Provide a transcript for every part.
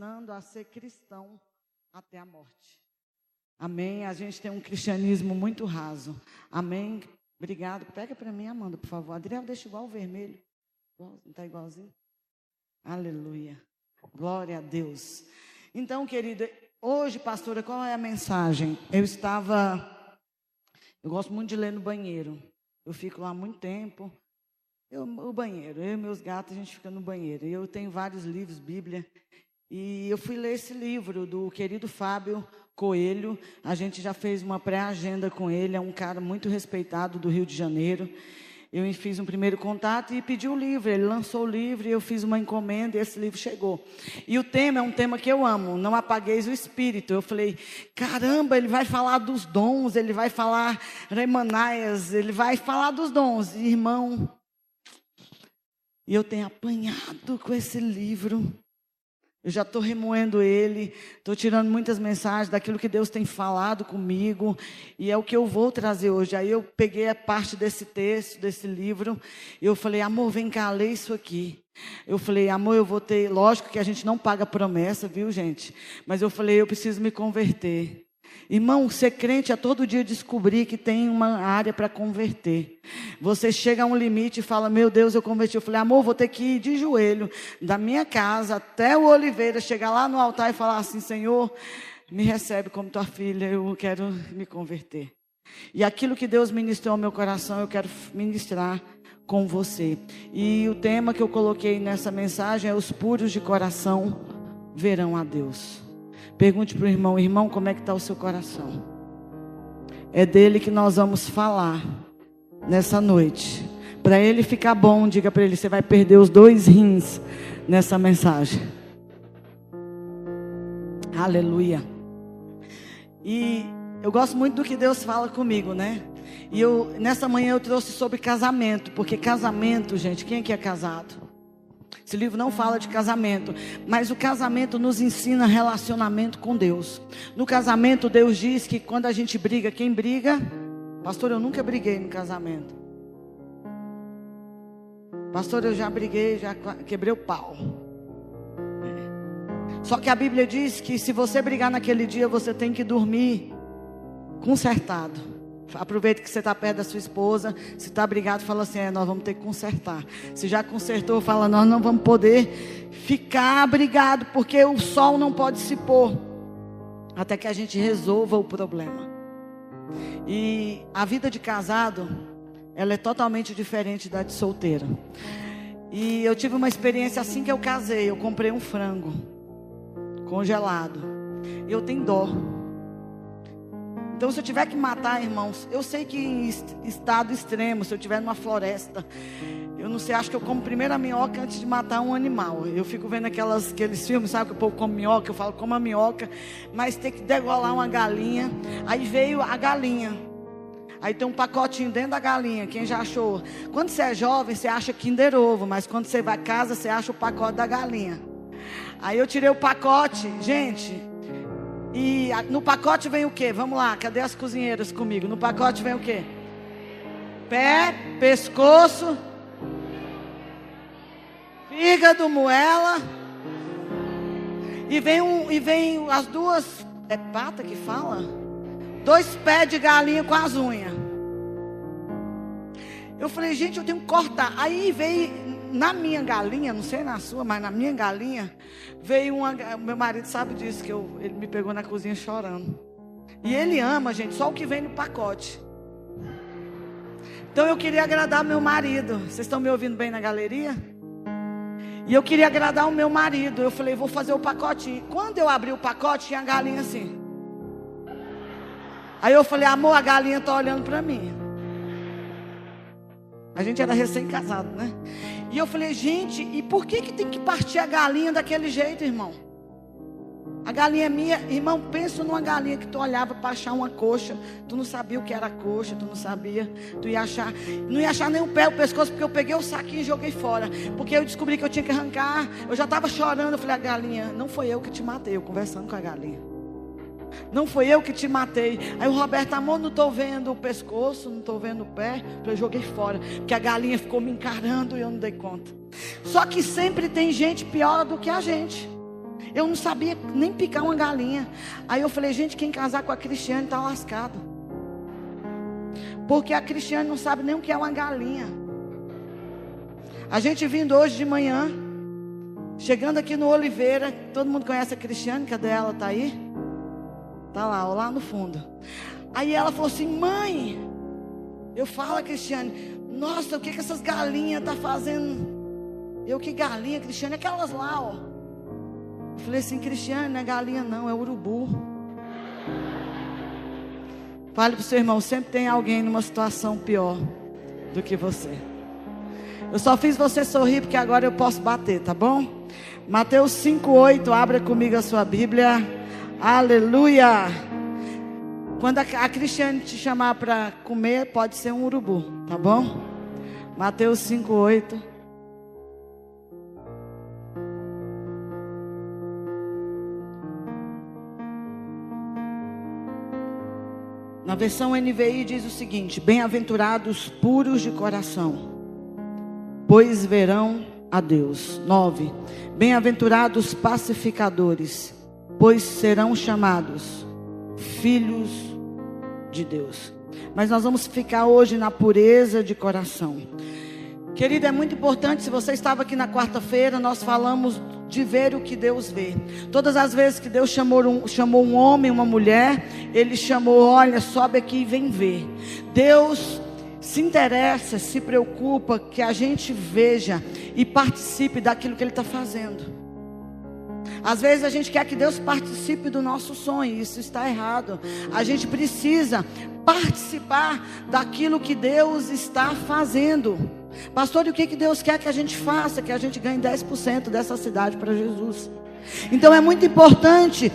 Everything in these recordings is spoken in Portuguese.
ensinando a ser cristão até a morte. Amém? A gente tem um cristianismo muito raso. Amém? Obrigado. Pega para mim, Amanda, por favor. Adriel, deixa igual o vermelho. Está igualzinho? Aleluia. Glória a Deus. Então, querida, hoje, pastora, qual é a mensagem? Eu estava. Eu gosto muito de ler no banheiro. Eu fico lá muito tempo. Eu, o banheiro, eu e meus gatos, a gente fica no banheiro. Eu tenho vários livros, Bíblia. E eu fui ler esse livro do querido Fábio Coelho. A gente já fez uma pré-agenda com ele, é um cara muito respeitado do Rio de Janeiro. Eu fiz um primeiro contato e pedi o livro. Ele lançou o livro e eu fiz uma encomenda e esse livro chegou. E o tema é um tema que eu amo, não apagueis o espírito. Eu falei, caramba, ele vai falar dos dons, ele vai falar remanaias, ele vai falar dos dons. Irmão, e eu tenho apanhado com esse livro. Eu já estou remoendo ele, estou tirando muitas mensagens daquilo que Deus tem falado comigo, e é o que eu vou trazer hoje. Aí eu peguei a parte desse texto, desse livro, e eu falei, amor, vem cá, lê isso aqui. Eu falei, amor, eu vou ter. Lógico que a gente não paga promessa, viu, gente? Mas eu falei, eu preciso me converter. Irmão, ser crente é todo dia descobrir que tem uma área para converter. Você chega a um limite e fala: Meu Deus, eu converti. Eu falei: Amor, vou ter que ir de joelho da minha casa até o Oliveira, chegar lá no altar e falar assim: Senhor, me recebe como tua filha, eu quero me converter. E aquilo que Deus ministrou ao meu coração, eu quero ministrar com você. E o tema que eu coloquei nessa mensagem é: Os puros de coração verão a Deus. Pergunte para o irmão, irmão, como é que está o seu coração? É dele que nós vamos falar nessa noite. Para ele ficar bom, diga para ele, você vai perder os dois rins nessa mensagem. Aleluia. E eu gosto muito do que Deus fala comigo, né? E eu nessa manhã eu trouxe sobre casamento, porque casamento, gente, quem aqui é casado? Esse livro não fala de casamento, mas o casamento nos ensina relacionamento com Deus. No casamento, Deus diz que quando a gente briga, quem briga? Pastor, eu nunca briguei no casamento. Pastor, eu já briguei, já quebrei o pau. Só que a Bíblia diz que se você brigar naquele dia, você tem que dormir consertado. Aproveita que você está perto da sua esposa. Se está brigado, fala assim: é, nós vamos ter que consertar. Se já consertou, fala: nós não vamos poder ficar brigado, porque o sol não pode se pôr até que a gente resolva o problema. E a vida de casado, ela é totalmente diferente da de solteiro. E eu tive uma experiência assim que eu casei. Eu comprei um frango congelado. E eu tenho dó. Então, se eu tiver que matar, irmãos, eu sei que em estado extremo, se eu estiver numa floresta, eu não sei, acho que eu como primeiro a minhoca antes de matar um animal. Eu fico vendo aquelas, aqueles filmes, sabe que o povo come minhoca, eu falo, como a minhoca, mas tem que degolar uma galinha. Aí veio a galinha. Aí tem um pacotinho dentro da galinha. Quem já achou? Quando você é jovem, você acha Kinder Ovo, mas quando você vai a casa, você acha o pacote da galinha. Aí eu tirei o pacote, gente. E no pacote vem o que? Vamos lá, cadê as cozinheiras comigo? No pacote vem o que? Pé, pescoço, fígado, moela. E vem, um, e vem as duas. É pata que fala? Dois pés de galinha com as unhas. Eu falei, gente, eu tenho que cortar. Aí veio na minha galinha, não sei na sua, mas na minha galinha, veio uma. Meu marido sabe disso, que eu, ele me pegou na cozinha chorando. E ele ama, gente, só o que vem no pacote. Então eu queria agradar meu marido. Vocês estão me ouvindo bem na galeria? E eu queria agradar o meu marido. Eu falei, vou fazer o pacote. Quando eu abri o pacote, tinha a galinha assim. Aí eu falei, amor, a galinha está olhando para mim. A gente era recém-casado, né? E eu falei, gente, e por que, que tem que partir a galinha daquele jeito, irmão? A galinha é minha, irmão, pensa numa galinha que tu olhava para achar uma coxa, tu não sabia o que era coxa, tu não sabia, tu ia achar, não ia achar nem o pé, o pescoço, porque eu peguei o saquinho e joguei fora, porque eu descobri que eu tinha que arrancar, eu já estava chorando, eu falei, a galinha, não foi eu que te matei, eu conversando com a galinha. Não foi eu que te matei. Aí o Roberto, amor, não estou vendo o pescoço, não estou vendo o pé. Eu joguei fora. Porque a galinha ficou me encarando e eu não dei conta. Só que sempre tem gente pior do que a gente. Eu não sabia nem picar uma galinha. Aí eu falei, gente, quem casar com a Cristiane está lascado. Porque a Cristiane não sabe nem o que é uma galinha. A gente vindo hoje de manhã, chegando aqui no Oliveira, todo mundo conhece a Cristiane, cadê ela? Tá aí? Tá lá, lá no fundo. Aí ela falou assim: "Mãe, eu falo, Cristiane, nossa, o que que essas galinhas tá fazendo?" Eu que galinha, Cristiane, aquelas lá, ó. Eu falei assim, Cristiane, não é galinha não, é urubu. Fale para o seu irmão, sempre tem alguém numa situação pior do que você. Eu só fiz você sorrir porque agora eu posso bater, tá bom? Mateus 5:8, abra comigo a sua Bíblia. Aleluia. Quando a, a Cristiane te chamar para comer, pode ser um urubu, tá bom? Mateus 5:8. Na versão NVI diz o seguinte: Bem-aventurados puros de coração, pois verão a Deus. 9. Bem-aventurados pacificadores, pois serão chamados filhos de Deus. Mas nós vamos ficar hoje na pureza de coração. Querido, é muito importante. Se você estava aqui na quarta-feira, nós falamos de ver o que Deus vê. Todas as vezes que Deus chamou um, chamou um homem, uma mulher, Ele chamou: olha, sobe aqui e vem ver. Deus se interessa, se preocupa que a gente veja e participe daquilo que Ele está fazendo. Às vezes a gente quer que Deus participe do nosso sonho, isso está errado. A gente precisa participar daquilo que Deus está fazendo. Pastor, e o que, que Deus quer que a gente faça? Que a gente ganhe 10% dessa cidade para Jesus. Então é muito importante,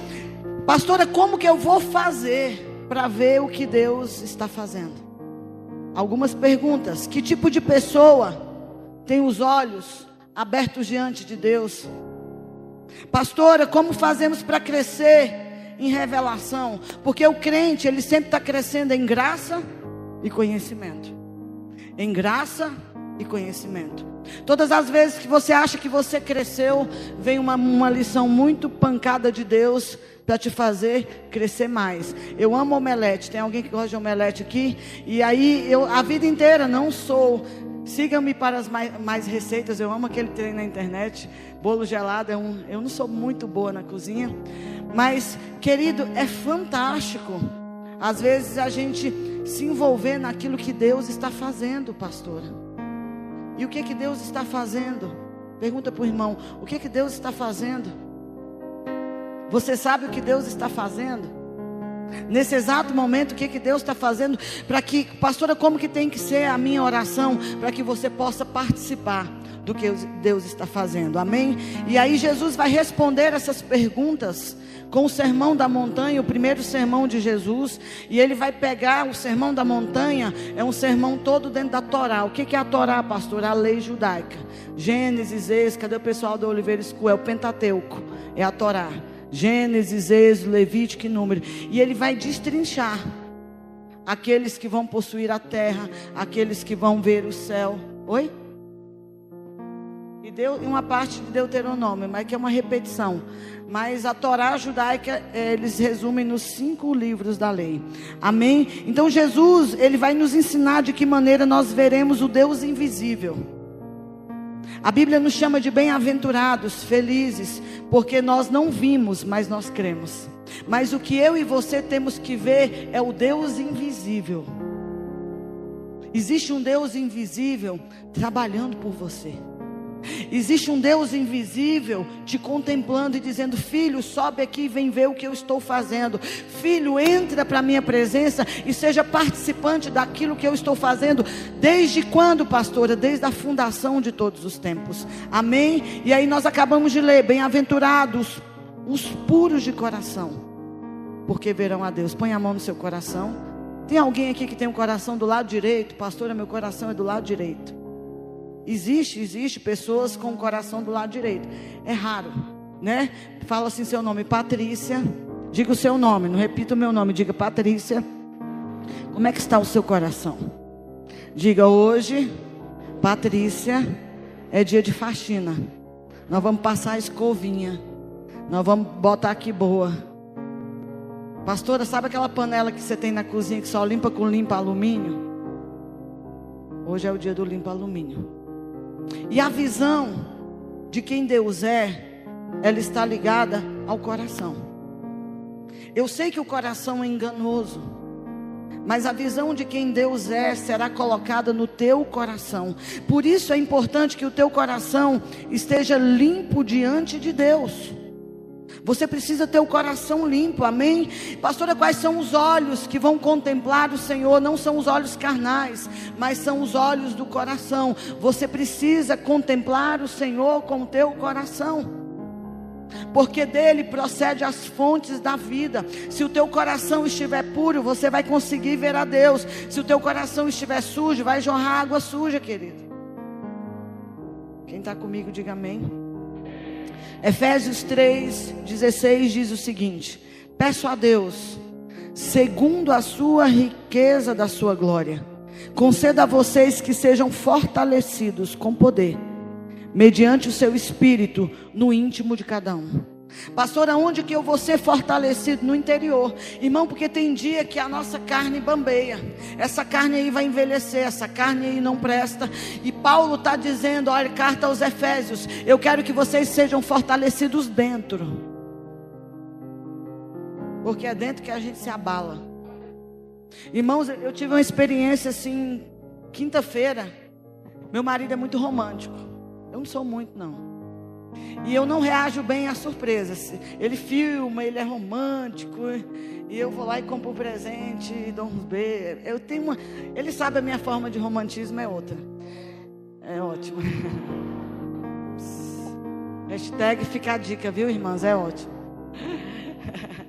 pastora, como que eu vou fazer para ver o que Deus está fazendo? Algumas perguntas: que tipo de pessoa tem os olhos abertos diante de Deus? Pastora, como fazemos para crescer em revelação? Porque o crente, ele sempre está crescendo em graça e conhecimento. Em graça e conhecimento. Todas as vezes que você acha que você cresceu, vem uma, uma lição muito pancada de Deus para te fazer crescer mais. Eu amo omelete. Tem alguém que gosta de omelete aqui? E aí eu a vida inteira não sou. Siga-me para as mais, mais, receitas. Eu amo aquele treino na internet. Bolo gelado é um. Eu não sou muito boa na cozinha, mas querido é fantástico. Às vezes a gente se envolver naquilo que Deus está fazendo, pastora. E o que que Deus está fazendo? Pergunta para o irmão: o que que Deus está fazendo? Você sabe o que Deus está fazendo? Nesse exato momento, o que, que Deus está fazendo para que, pastora, como que tem que ser a minha oração para que você possa participar do que Deus está fazendo, amém? E aí Jesus vai responder essas perguntas com o sermão da montanha, o primeiro sermão de Jesus, e ele vai pegar o sermão da montanha, é um sermão todo dentro da Torá. O que é a Torá, pastor? A lei judaica. Gênesis, Êxodo, cadê o pessoal do Oliveira School? É o Pentateuco, é a Torá. Gênesis, Êxodo, Levítico e Número. E ele vai destrinchar aqueles que vão possuir a terra, aqueles que vão ver o céu. Oi? E deu uma parte de Deuteronômio, mas que é uma repetição. Mas a Torá judaica, eh, eles resumem nos cinco livros da lei. Amém? Então Jesus, ele vai nos ensinar de que maneira nós veremos o Deus invisível. A Bíblia nos chama de bem-aventurados, felizes, porque nós não vimos, mas nós cremos. Mas o que eu e você temos que ver é o Deus invisível. Existe um Deus invisível trabalhando por você. Existe um Deus invisível te contemplando e dizendo: Filho, sobe aqui e vem ver o que eu estou fazendo. Filho, entra para a minha presença e seja participante daquilo que eu estou fazendo. Desde quando, pastora? Desde a fundação de todos os tempos. Amém? E aí nós acabamos de ler: Bem-aventurados os puros de coração, porque verão a Deus. Põe a mão no seu coração. Tem alguém aqui que tem um coração do lado direito? Pastora, meu coração é do lado direito. Existe, existe pessoas com o coração do lado direito. É raro, né? Fala assim seu nome, Patrícia. Diga o seu nome, não repita o meu nome, diga Patrícia. Como é que está o seu coração? Diga hoje, Patrícia, é dia de faxina. Nós vamos passar a escovinha Nós vamos botar aqui boa. Pastora, sabe aquela panela que você tem na cozinha que só limpa com limpa alumínio? Hoje é o dia do limpa alumínio. E a visão de quem Deus é, ela está ligada ao coração. Eu sei que o coração é enganoso, mas a visão de quem Deus é será colocada no teu coração. Por isso é importante que o teu coração esteja limpo diante de Deus. Você precisa ter o coração limpo, amém? Pastora, quais são os olhos que vão contemplar o Senhor? Não são os olhos carnais, mas são os olhos do coração. Você precisa contemplar o Senhor com o teu coração porque dele procede as fontes da vida. Se o teu coração estiver puro, você vai conseguir ver a Deus. Se o teu coração estiver sujo, vai jorrar água suja, querido. Quem está comigo, diga amém. Efésios 3, 16 diz o seguinte: Peço a Deus, segundo a sua riqueza da sua glória, conceda a vocês que sejam fortalecidos com poder, mediante o seu espírito no íntimo de cada um Pastor, aonde que eu vou ser fortalecido? No interior. Irmão, porque tem dia que a nossa carne bambeia. Essa carne aí vai envelhecer, essa carne aí não presta. E Paulo está dizendo, olha, carta aos Efésios, eu quero que vocês sejam fortalecidos dentro. Porque é dentro que a gente se abala. Irmãos, eu tive uma experiência assim, quinta-feira. Meu marido é muito romântico. Eu não sou muito, não. E eu não reajo bem às surpresas. Ele filma, ele é romântico. E eu vou lá e compro um presente e dou uns beijos. Eu tenho uma. Ele sabe a minha forma de romantismo é outra. É ótimo. Hashtag fica a dica, viu, irmãs? É ótimo.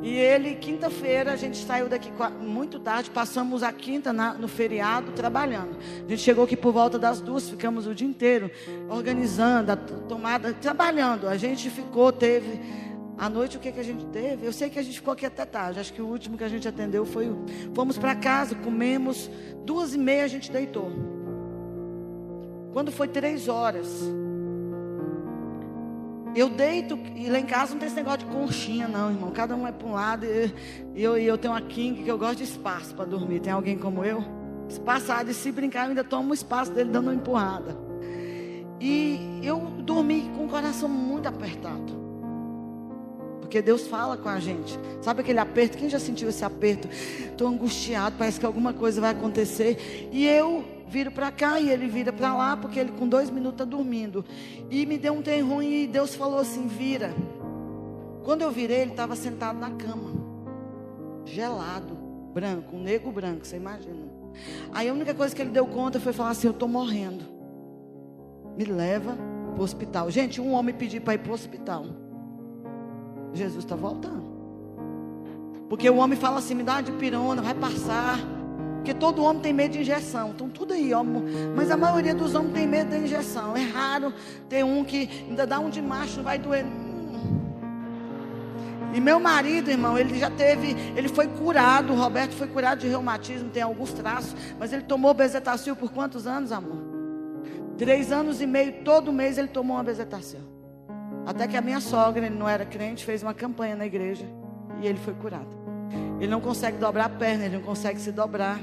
E ele, quinta-feira, a gente saiu daqui muito tarde, passamos a quinta na, no feriado trabalhando. A gente chegou aqui por volta das duas, ficamos o dia inteiro organizando, a tomada, trabalhando. A gente ficou, teve. À noite, o que, que a gente teve? Eu sei que a gente ficou aqui até tarde. Acho que o último que a gente atendeu foi. Fomos para casa, comemos. Duas e meia a gente deitou. Quando foi três horas, eu deito, e lá em casa não tem esse negócio de conchinha, não, irmão. Cada um é para um lado. E eu, eu tenho uma king que eu gosto de espaço para dormir. Tem alguém como eu? Espaçado. E se brincar, eu ainda tomo o espaço dele dando uma empurrada. E eu dormi com o coração muito apertado. Porque Deus fala com a gente. Sabe aquele aperto? Quem já sentiu esse aperto? Estou angustiado, parece que alguma coisa vai acontecer. E eu viro para cá e ele vira para lá, porque ele com dois minutos está dormindo. E me deu um trem ruim e Deus falou assim: vira. Quando eu virei, ele estava sentado na cama, gelado, branco, um negro branco, você imagina. Aí a única coisa que ele deu conta foi falar assim: Eu estou morrendo. Me leva para o hospital. Gente, um homem pediu para ir para o hospital. Jesus está voltando. Porque o homem fala assim: me dá de pirona, vai passar. Porque todo homem tem medo de injeção. Então tudo aí, ó. Mas a maioria dos homens tem medo da injeção. É raro ter um que ainda dá um de macho, vai doer. E meu marido, irmão, ele já teve, ele foi curado, o Roberto foi curado de reumatismo, tem alguns traços, mas ele tomou bezetacil por quantos anos, amor? Três anos e meio, todo mês ele tomou uma bezetacil. Até que a minha sogra, ele não era crente, fez uma campanha na igreja e ele foi curado. Ele não consegue dobrar a perna, ele não consegue se dobrar.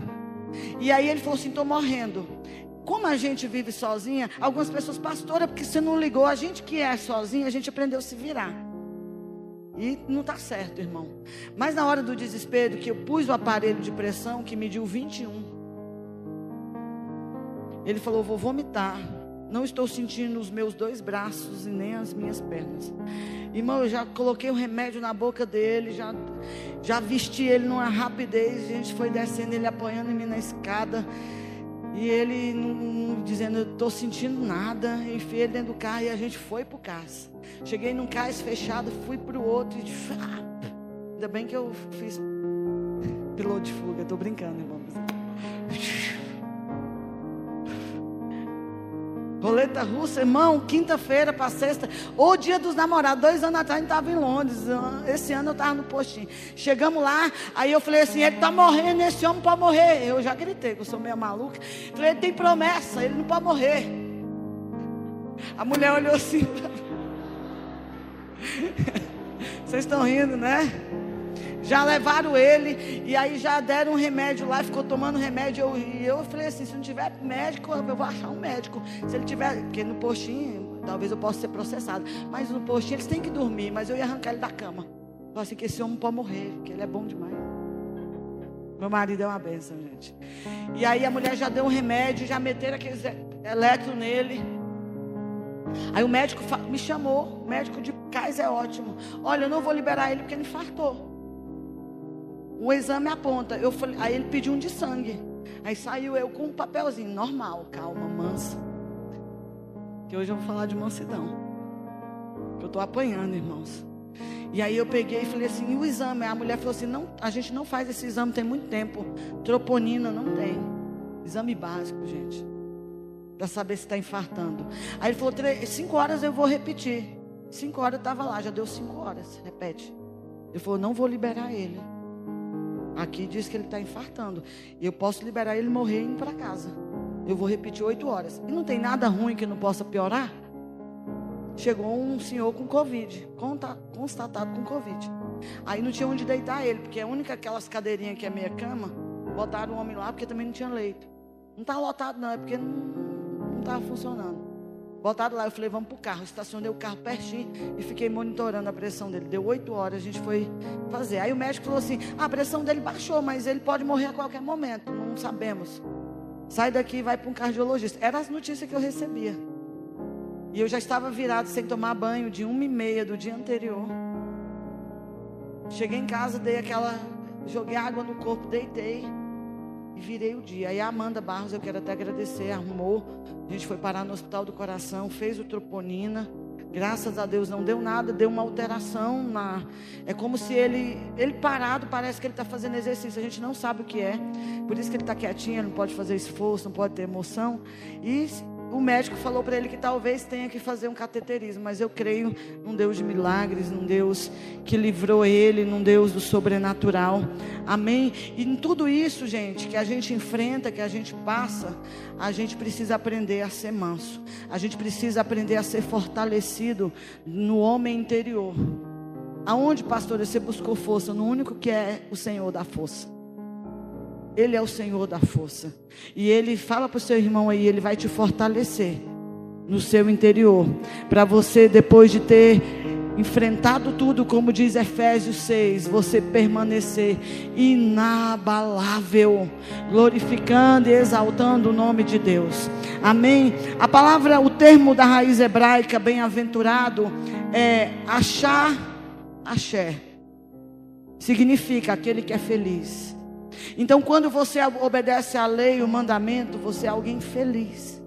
E aí ele falou assim: estou morrendo. Como a gente vive sozinha, algumas pessoas, pastora, porque você não ligou. A gente que é sozinha, a gente aprendeu a se virar. E não está certo, irmão. Mas na hora do desespero, que eu pus o aparelho de pressão, que mediu 21, ele falou: vou vomitar. Não estou sentindo os meus dois braços e nem as minhas pernas. Irmão, eu já coloquei o remédio na boca dele, já, já vesti ele numa rapidez. A gente foi descendo, ele apoiando em mim na escada. E ele dizendo, eu estou sentindo nada. Enfiei ele dentro do carro e a gente foi para o cais. Cheguei num cais fechado, fui para o outro. E, ah, ainda bem que eu fiz piloto de fuga. Estou brincando, irmão. Roleta russa, irmão, quinta-feira para sexta, ou dia dos namorados. Dois anos atrás a gente estava em Londres. Esse ano eu estava no postinho. Chegamos lá, aí eu falei assim: ele está morrendo, esse homem pode morrer. Eu já gritei, que eu sou meio maluca. Falei: ele tem promessa, ele não pode morrer. A mulher olhou assim. Vocês estão rindo, né? Já levaram ele e aí já deram um remédio lá, ficou tomando remédio. Eu, e eu falei assim: se não tiver médico, eu vou achar um médico. Se ele tiver, porque no postinho, talvez eu possa ser processado. Mas no postinho eles têm que dormir, mas eu ia arrancar ele da cama. Falei assim: que esse homem pode morrer, porque ele é bom demais. Meu marido é uma benção, gente. E aí a mulher já deu um remédio, já meteram aqueles eletro nele. Aí o médico me chamou, o médico de cais é ótimo. Olha, eu não vou liberar ele porque ele infartou. O exame aponta. Eu falei, aí ele pediu um de sangue. Aí saiu eu com um papelzinho normal, calma, mansa. Que hoje eu vou falar de mansidão. Que eu estou apanhando, irmãos. E aí eu peguei e falei assim, e o exame? A mulher falou assim, não, a gente não faz esse exame tem muito tempo. Troponina não tem. Exame básico, gente. Para saber se está infartando. Aí ele falou, cinco horas eu vou repetir. Cinco horas eu estava lá, já deu cinco horas. Repete. Ele falou, não vou liberar ele. Aqui diz que ele está infartando. Eu posso liberar ele morrer indo para casa. Eu vou repetir oito horas. E não tem nada ruim que não possa piorar? chegou um senhor com Covid, constatado com Covid. Aí não tinha onde deitar ele, porque a única aquelas cadeirinhas que é meia cama, botaram o homem lá porque também não tinha leito. Não está lotado não, é porque não estava funcionando. Botaram lá, eu falei, vamos para o carro. Estacionei o carro pertinho e fiquei monitorando a pressão dele. Deu oito horas, a gente foi fazer. Aí o médico falou assim: ah, a pressão dele baixou, mas ele pode morrer a qualquer momento. Não sabemos. Sai daqui e vai para um cardiologista. Era as notícias que eu recebia. E eu já estava virado sem tomar banho de uma e meia do dia anterior. Cheguei em casa, dei aquela. Joguei água no corpo, deitei e virei o dia. Aí a Amanda Barros, eu quero até agradecer, arrumou. A gente foi parar no Hospital do Coração, fez o troponina. Graças a Deus não deu nada, deu uma alteração na. É como se ele, ele parado, parece que ele está fazendo exercício. A gente não sabe o que é. Por isso que ele está quietinho, ele não pode fazer esforço, não pode ter emoção. E o médico falou para ele que talvez tenha que fazer um cateterismo, mas eu creio num Deus de milagres, num Deus que livrou ele, num Deus do sobrenatural. Amém? E em tudo isso, gente, que a gente enfrenta, que a gente passa, a gente precisa aprender a ser manso. A gente precisa aprender a ser fortalecido no homem interior. Aonde, pastor, você buscou força? No único que é o Senhor da força. Ele é o Senhor da força. E Ele fala para o seu irmão aí, Ele vai te fortalecer no seu interior. Para você, depois de ter enfrentado tudo, como diz Efésios 6, você permanecer inabalável, glorificando e exaltando o nome de Deus. Amém? A palavra, o termo da raiz hebraica, bem-aventurado, é achar, axé. Significa aquele que é feliz. Então, quando você obedece à lei, o mandamento, você é alguém feliz.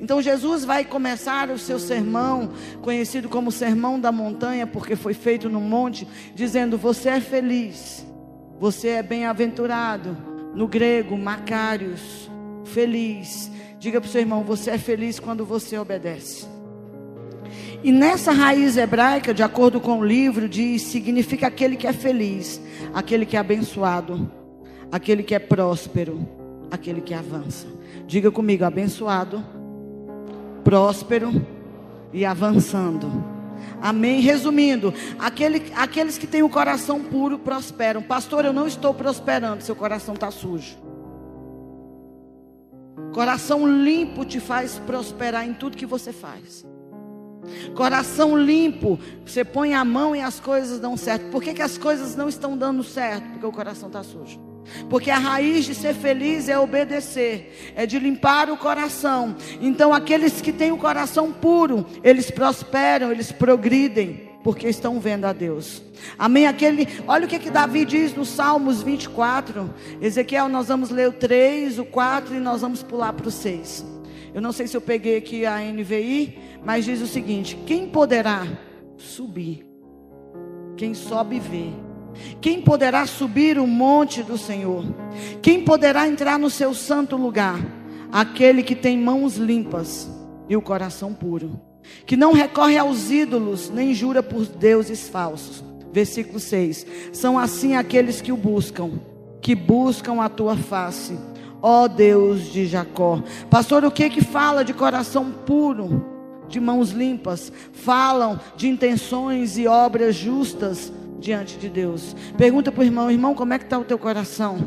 Então, Jesus vai começar o seu sermão, conhecido como Sermão da Montanha, porque foi feito no monte, dizendo: Você é feliz, você é bem-aventurado. No grego, Macários, feliz. Diga para o seu irmão: Você é feliz quando você obedece. E nessa raiz hebraica, de acordo com o livro, diz: significa aquele que é feliz, aquele que é abençoado aquele que é próspero, aquele que avança. Diga comigo, abençoado, próspero e avançando. Amém. Resumindo, aquele, aqueles que têm o coração puro prosperam. Pastor, eu não estou prosperando, seu coração está sujo. Coração limpo te faz prosperar em tudo que você faz. Coração limpo, você põe a mão e as coisas dão certo. Por que, que as coisas não estão dando certo? Porque o coração está sujo. Porque a raiz de ser feliz é obedecer, é de limpar o coração. Então, aqueles que têm o coração puro, eles prosperam, eles progridem, porque estão vendo a Deus. Amém? Aquele, olha o que, que Davi diz no Salmos 24. Ezequiel, nós vamos ler o 3, o 4 e nós vamos pular para o 6. Eu não sei se eu peguei aqui a NVI, mas diz o seguinte: quem poderá subir? Quem sobe vê quem poderá subir o monte do Senhor? Quem poderá entrar no seu santo lugar? Aquele que tem mãos limpas e o coração puro, que não recorre aos ídolos, nem jura por deuses falsos. Versículo 6: São assim aqueles que o buscam, que buscam a tua face, ó Deus de Jacó. Pastor, o que que fala de coração puro? de mãos limpas, falam de intenções e obras justas diante de Deus. Pergunta para o irmão: irmão, como é que está o teu coração?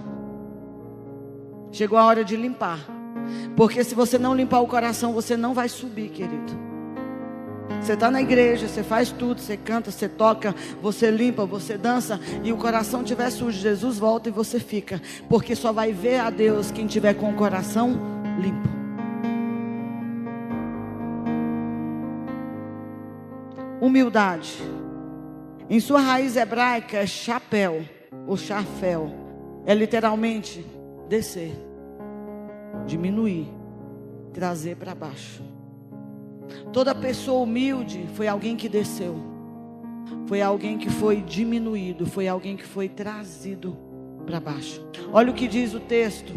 Chegou a hora de limpar. Porque se você não limpar o coração, você não vai subir, querido. Você está na igreja, você faz tudo, você canta, você toca, você limpa, você dança, e o coração estiver sujo, Jesus volta e você fica, porque só vai ver a Deus quem tiver com o coração limpo. Humildade. Em sua raiz hebraica chapéu, ou chaféu. É literalmente descer, diminuir, trazer para baixo. Toda pessoa humilde foi alguém que desceu, foi alguém que foi diminuído, foi alguém que foi trazido para baixo. Olha o que diz o texto,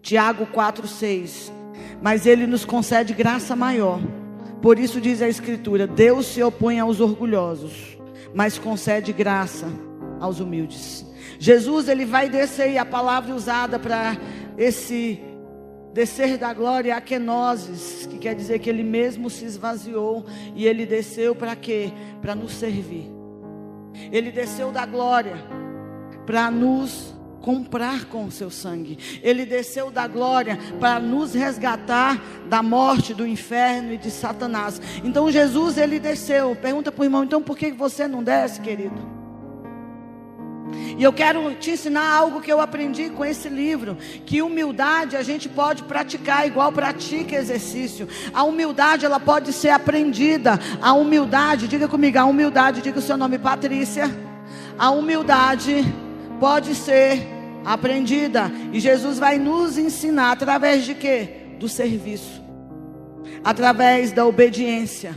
Tiago 4,6. Mas ele nos concede graça maior. Por isso diz a Escritura: Deus se opõe aos orgulhosos, mas concede graça aos humildes. Jesus ele vai descer e a palavra usada para esse descer da glória a kenosis, que quer dizer que ele mesmo se esvaziou e ele desceu para quê? Para nos servir. Ele desceu da glória para nos comprar com o seu sangue. Ele desceu da glória para nos resgatar da morte, do inferno e de Satanás. Então Jesus ele desceu. Pergunta para o irmão, então por que você não desce, querido? E eu quero te ensinar algo que eu aprendi com esse livro, que humildade a gente pode praticar igual pratica exercício. A humildade ela pode ser aprendida. A humildade, diga comigo, a humildade, diga o seu nome, Patrícia. A humildade pode ser aprendida. E Jesus vai nos ensinar através de quê? Do serviço. Através da obediência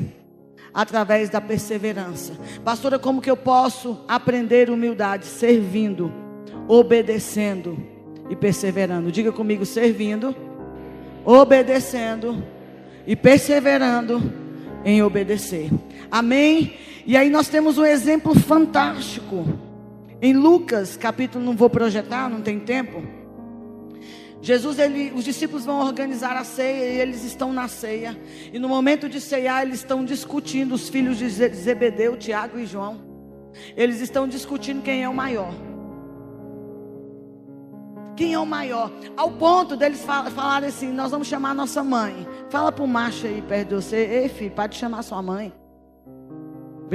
através da perseverança. Pastora, como que eu posso aprender humildade? Servindo, obedecendo e perseverando. Diga comigo, servindo, obedecendo e perseverando em obedecer. Amém? E aí nós temos um exemplo fantástico. Em Lucas, capítulo, não vou projetar, não tem tempo. Jesus, ele, os discípulos vão organizar a ceia e eles estão na ceia. E no momento de ceiar, eles estão discutindo, os filhos de Zebedeu, Tiago e João. Eles estão discutindo quem é o maior. Quem é o maior? Ao ponto deles falarem assim: Nós vamos chamar nossa mãe. Fala para o macho aí perto de você: Ei, filho, pode chamar sua mãe.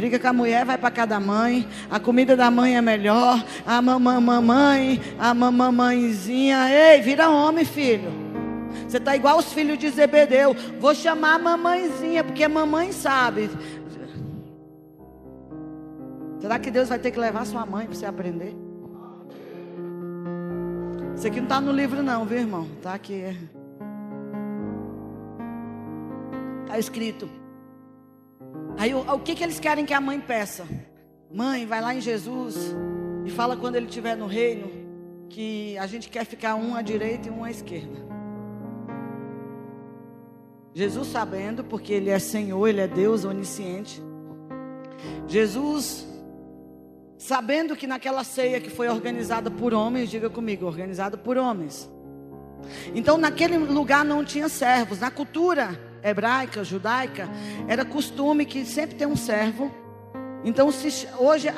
Briga com a mulher, vai para cada mãe. A comida da mãe é melhor. A mamãe, mamãe, a mamãezinha. Ei, vira homem, filho. Você está igual os filhos de Zebedeu. Vou chamar a mamãezinha, porque a mamãe sabe. Será que Deus vai ter que levar sua mãe para você aprender? Isso aqui não está no livro, não, viu, irmão? Está aqui. Está escrito. Aí o, o que, que eles querem que a mãe peça? Mãe, vai lá em Jesus e fala quando ele estiver no reino que a gente quer ficar um à direita e um à esquerda. Jesus sabendo, porque ele é Senhor, ele é Deus onisciente. Jesus sabendo que naquela ceia que foi organizada por homens, diga comigo, organizada por homens. Então naquele lugar não tinha servos. Na cultura hebraica, judaica, era costume que sempre tem um servo. Então, se, hoje,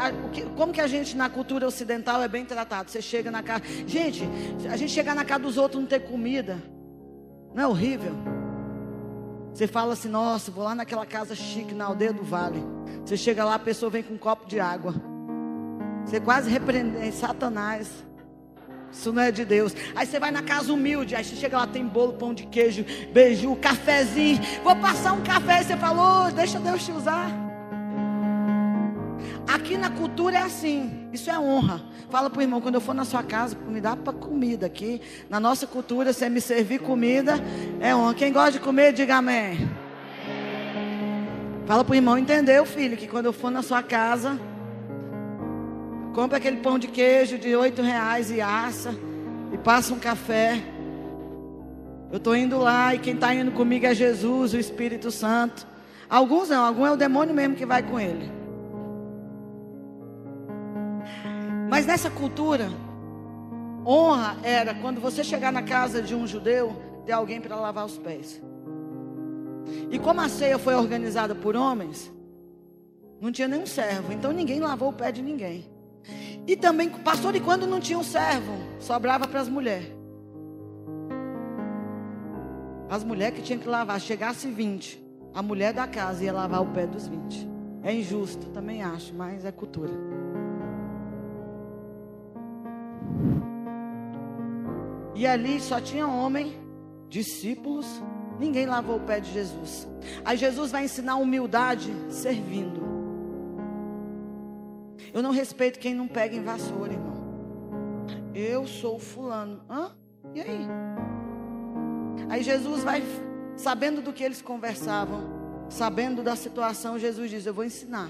como que a gente na cultura ocidental é bem tratado? Você chega na casa. Gente, a gente chegar na casa dos outros não ter comida. Não é horrível? Você fala assim, nossa, vou lá naquela casa chique na aldeia do vale. Você chega lá, a pessoa vem com um copo de água. Você quase repreende Satanás. Isso não é de Deus. Aí você vai na casa humilde, aí você chega lá, tem bolo, pão de queijo, beiju, cafezinho. Vou passar um café e você falou, oh, deixa Deus te usar. Aqui na cultura é assim, isso é honra. Fala para o irmão, quando eu for na sua casa, me dá para comida aqui. Na nossa cultura, você me servir comida é honra. Quem gosta de comer, diga amém. Fala para o irmão, entendeu, filho, que quando eu for na sua casa, Compra aquele pão de queijo de oito reais e assa. E passa um café. Eu estou indo lá e quem está indo comigo é Jesus, o Espírito Santo. Alguns não, alguns é o demônio mesmo que vai com ele. Mas nessa cultura, honra era quando você chegar na casa de um judeu, ter alguém para lavar os pés. E como a ceia foi organizada por homens, não tinha nenhum servo, então ninguém lavou o pé de ninguém. E também, pastor, e quando não tinha um servo, sobrava para as mulheres. As mulheres que tinham que lavar, chegasse 20, a mulher da casa ia lavar o pé dos 20. É injusto, também acho, mas é cultura. E ali só tinha homem, discípulos, ninguém lavou o pé de Jesus. Aí Jesus vai ensinar humildade servindo. Eu não respeito quem não pega em vassoura, irmão. Eu sou fulano. Hã? E aí? Aí Jesus vai, sabendo do que eles conversavam, sabendo da situação, Jesus diz: Eu vou ensinar.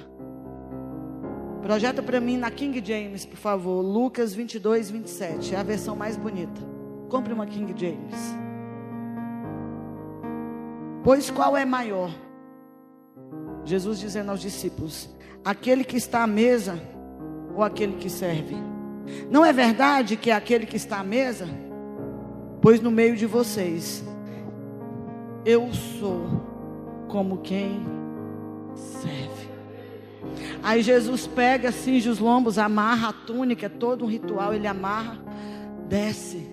Projeta para mim na King James, por favor. Lucas 22, 27. É a versão mais bonita. Compre uma King James. Pois qual é maior? Jesus dizendo aos discípulos: aquele que está à mesa ou aquele que serve? Não é verdade que é aquele que está à mesa? Pois no meio de vocês eu sou como quem serve. Aí Jesus pega, cinge os lombos, amarra a túnica, é todo um ritual, ele amarra, desce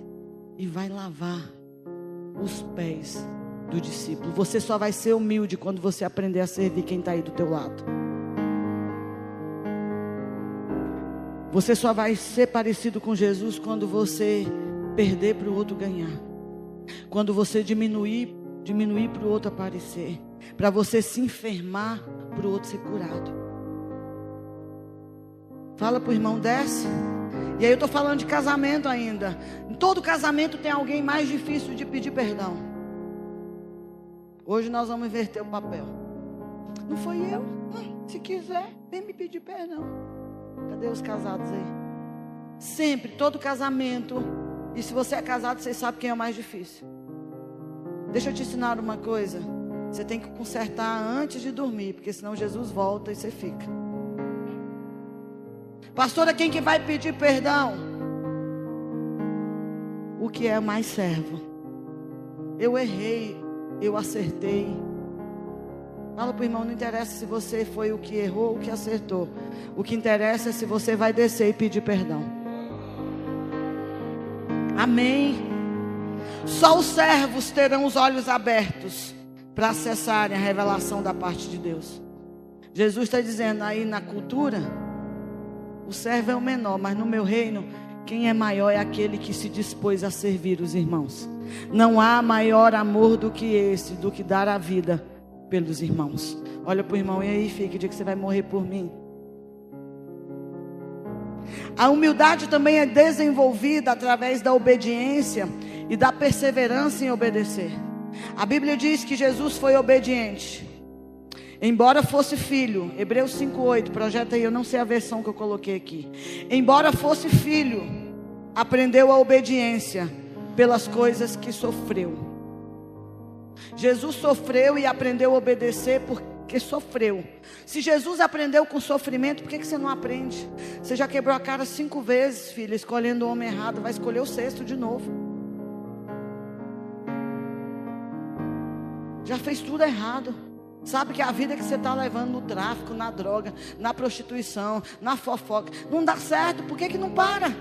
e vai lavar os pés do discípulo. Você só vai ser humilde quando você aprender a servir quem está aí do teu lado. Você só vai ser parecido com Jesus quando você perder para o outro ganhar. Quando você diminuir, diminuir para o outro aparecer. Para você se enfermar para o outro ser curado. Fala para o irmão, desce. E aí eu estou falando de casamento ainda. Em todo casamento tem alguém mais difícil de pedir perdão. Hoje nós vamos inverter o papel. Não foi eu? Hum, se quiser, vem me pedir perdão. Cadê os casados aí? Sempre, todo casamento. E se você é casado, você sabe quem é o mais difícil. Deixa eu te ensinar uma coisa. Você tem que consertar antes de dormir, porque senão Jesus volta e você fica. Pastora, quem que vai pedir perdão? O que é mais servo. Eu errei, eu acertei. Fala para o irmão, não interessa se você foi o que errou ou o que acertou. O que interessa é se você vai descer e pedir perdão. Amém. Só os servos terão os olhos abertos para acessarem a revelação da parte de Deus. Jesus está dizendo aí na cultura, o servo é o menor, mas no meu reino, quem é maior é aquele que se dispôs a servir os irmãos. Não há maior amor do que esse, do que dar a vida pelos irmãos. Olha para o irmão, e aí, filho, que dia que você vai morrer por mim? A humildade também é desenvolvida através da obediência e da perseverança em obedecer. A Bíblia diz que Jesus foi obediente. Embora fosse filho, Hebreus 5:8, projeta aí, eu não sei a versão que eu coloquei aqui. Embora fosse filho, aprendeu a obediência pelas coisas que sofreu. Jesus sofreu e aprendeu a obedecer porque sofreu. Se Jesus aprendeu com sofrimento, por que, que você não aprende? Você já quebrou a cara cinco vezes, filha, escolhendo o homem errado, vai escolher o sexto de novo. Já fez tudo errado. Sabe que a vida que você está levando no tráfico, na droga, na prostituição, na fofoca, não dá certo, por que, que não para?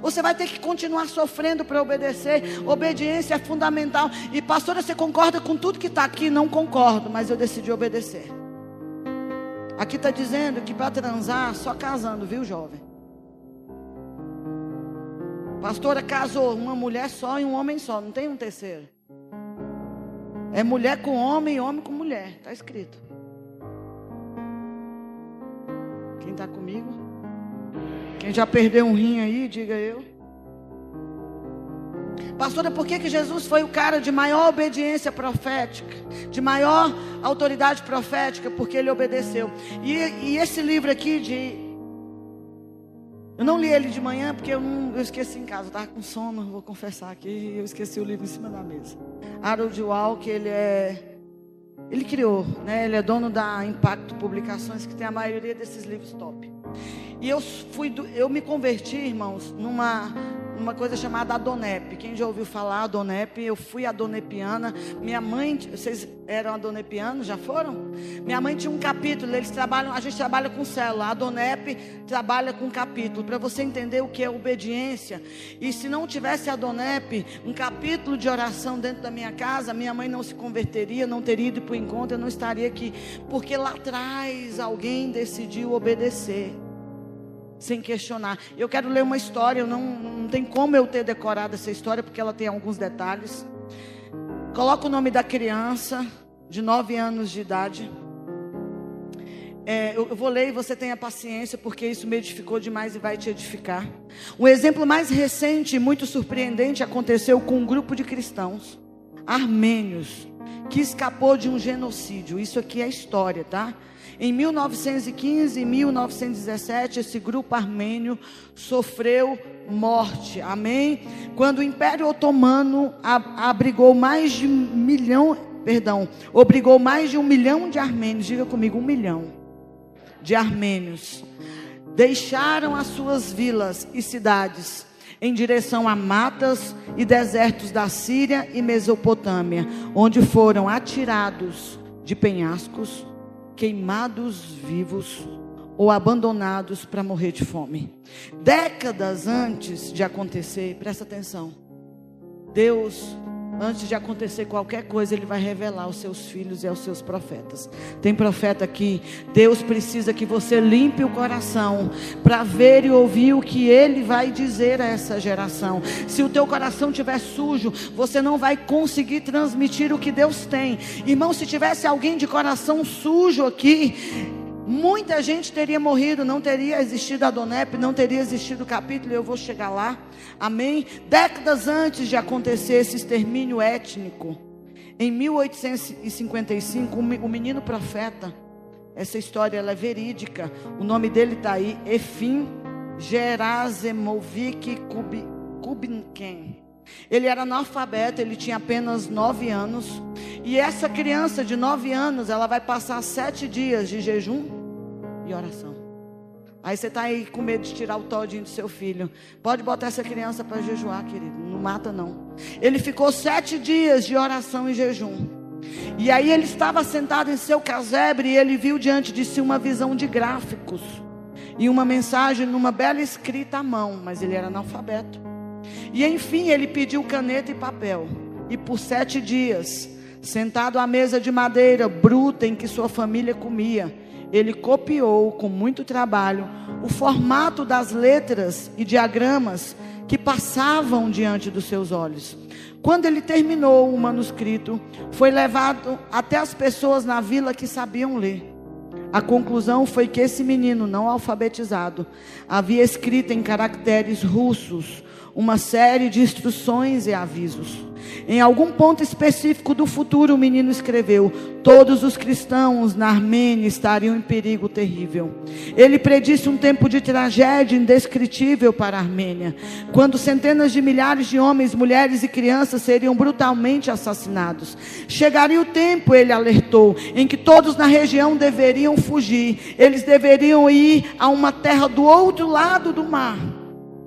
Você vai ter que continuar sofrendo para obedecer. Obediência é fundamental. E pastora, você concorda com tudo que está aqui? Não concordo, mas eu decidi obedecer. Aqui está dizendo que para transar, só casando, viu, jovem? Pastora casou uma mulher só e um homem só, não tem um terceiro. É mulher com homem e homem com mulher, está escrito. Quem está comigo? Quem já perdeu um rim aí, diga eu. Pastora, por que, que Jesus foi o cara de maior obediência profética, de maior autoridade profética? Porque ele obedeceu. E, e esse livro aqui de. Eu não li ele de manhã porque eu, não, eu esqueci em casa, eu estava com sono, vou confessar aqui, eu esqueci o livro em cima da mesa. Harold Walk, ele é. Ele criou, né? Ele é dono da Impacto Publicações, que tem a maioria desses livros top. E eu fui, eu me converti, irmãos, numa uma coisa chamada Adonep. Quem já ouviu falar Adonep? Eu fui adonepiana. Minha mãe, vocês eram adonepianos? Já foram? Minha mãe tinha um capítulo. Eles trabalham, a gente trabalha com célula. Adonep trabalha com capítulo. Para você entender o que é obediência. E se não tivesse Adonep, um capítulo de oração dentro da minha casa, minha mãe não se converteria, não teria ido para o encontro, eu não estaria aqui. Porque lá atrás alguém decidiu obedecer sem questionar. Eu quero ler uma história, não, não tem como eu ter decorado essa história, porque ela tem alguns detalhes. Coloca o nome da criança, de 9 anos de idade. É, eu, eu vou ler e você tenha paciência, porque isso me edificou demais e vai te edificar. Um exemplo mais recente e muito surpreendente aconteceu com um grupo de cristãos armênios que escapou de um genocídio. Isso aqui é história, tá? Em 1915 e 1917, esse grupo armênio sofreu morte. Amém? Quando o Império Otomano abrigou mais de um milhão, perdão, obrigou mais de um milhão de armênios, diga comigo, um milhão de armênios, deixaram as suas vilas e cidades em direção a matas e desertos da Síria e Mesopotâmia, onde foram atirados de penhascos queimados vivos ou abandonados para morrer de fome. Décadas antes de acontecer, presta atenção. Deus, antes de acontecer qualquer coisa, Ele vai revelar aos seus filhos e aos seus profetas. Tem profeta aqui. Deus precisa que você limpe o coração para ver e ouvir o que Ele vai dizer a essa geração. Se o teu coração estiver sujo, você não vai conseguir transmitir o que Deus tem. Irmão, se tivesse alguém de coração sujo aqui, Muita gente teria morrido, não teria existido a Donep, não teria existido o capítulo, eu vou chegar lá. Amém? Décadas antes de acontecer esse extermínio étnico, em 1855, o menino profeta, essa história é verídica, o nome dele está aí, Efim Gerasemovic Kubinken. Ele era analfabeto, ele tinha apenas nove anos. E essa criança de nove anos, ela vai passar sete dias de jejum e oração. Aí você está aí com medo de tirar o todinho do seu filho. Pode botar essa criança para jejuar, querido. Não mata, não. Ele ficou sete dias de oração e jejum. E aí ele estava sentado em seu casebre e ele viu diante de si uma visão de gráficos. E uma mensagem numa bela escrita à mão. Mas ele era analfabeto. E enfim ele pediu caneta e papel. E por sete dias, sentado à mesa de madeira bruta em que sua família comia ele copiou com muito trabalho o formato das letras e diagramas que passavam diante dos seus olhos. Quando ele terminou o manuscrito, foi levado até as pessoas na vila que sabiam ler. A conclusão foi que esse menino não alfabetizado havia escrito em caracteres russos uma série de instruções e avisos. Em algum ponto específico do futuro, o menino escreveu: Todos os cristãos na Armênia estariam em perigo terrível. Ele predisse um tempo de tragédia indescritível para a Armênia, quando centenas de milhares de homens, mulheres e crianças seriam brutalmente assassinados. Chegaria o tempo, ele alertou, em que todos na região deveriam fugir. Eles deveriam ir a uma terra do outro lado do mar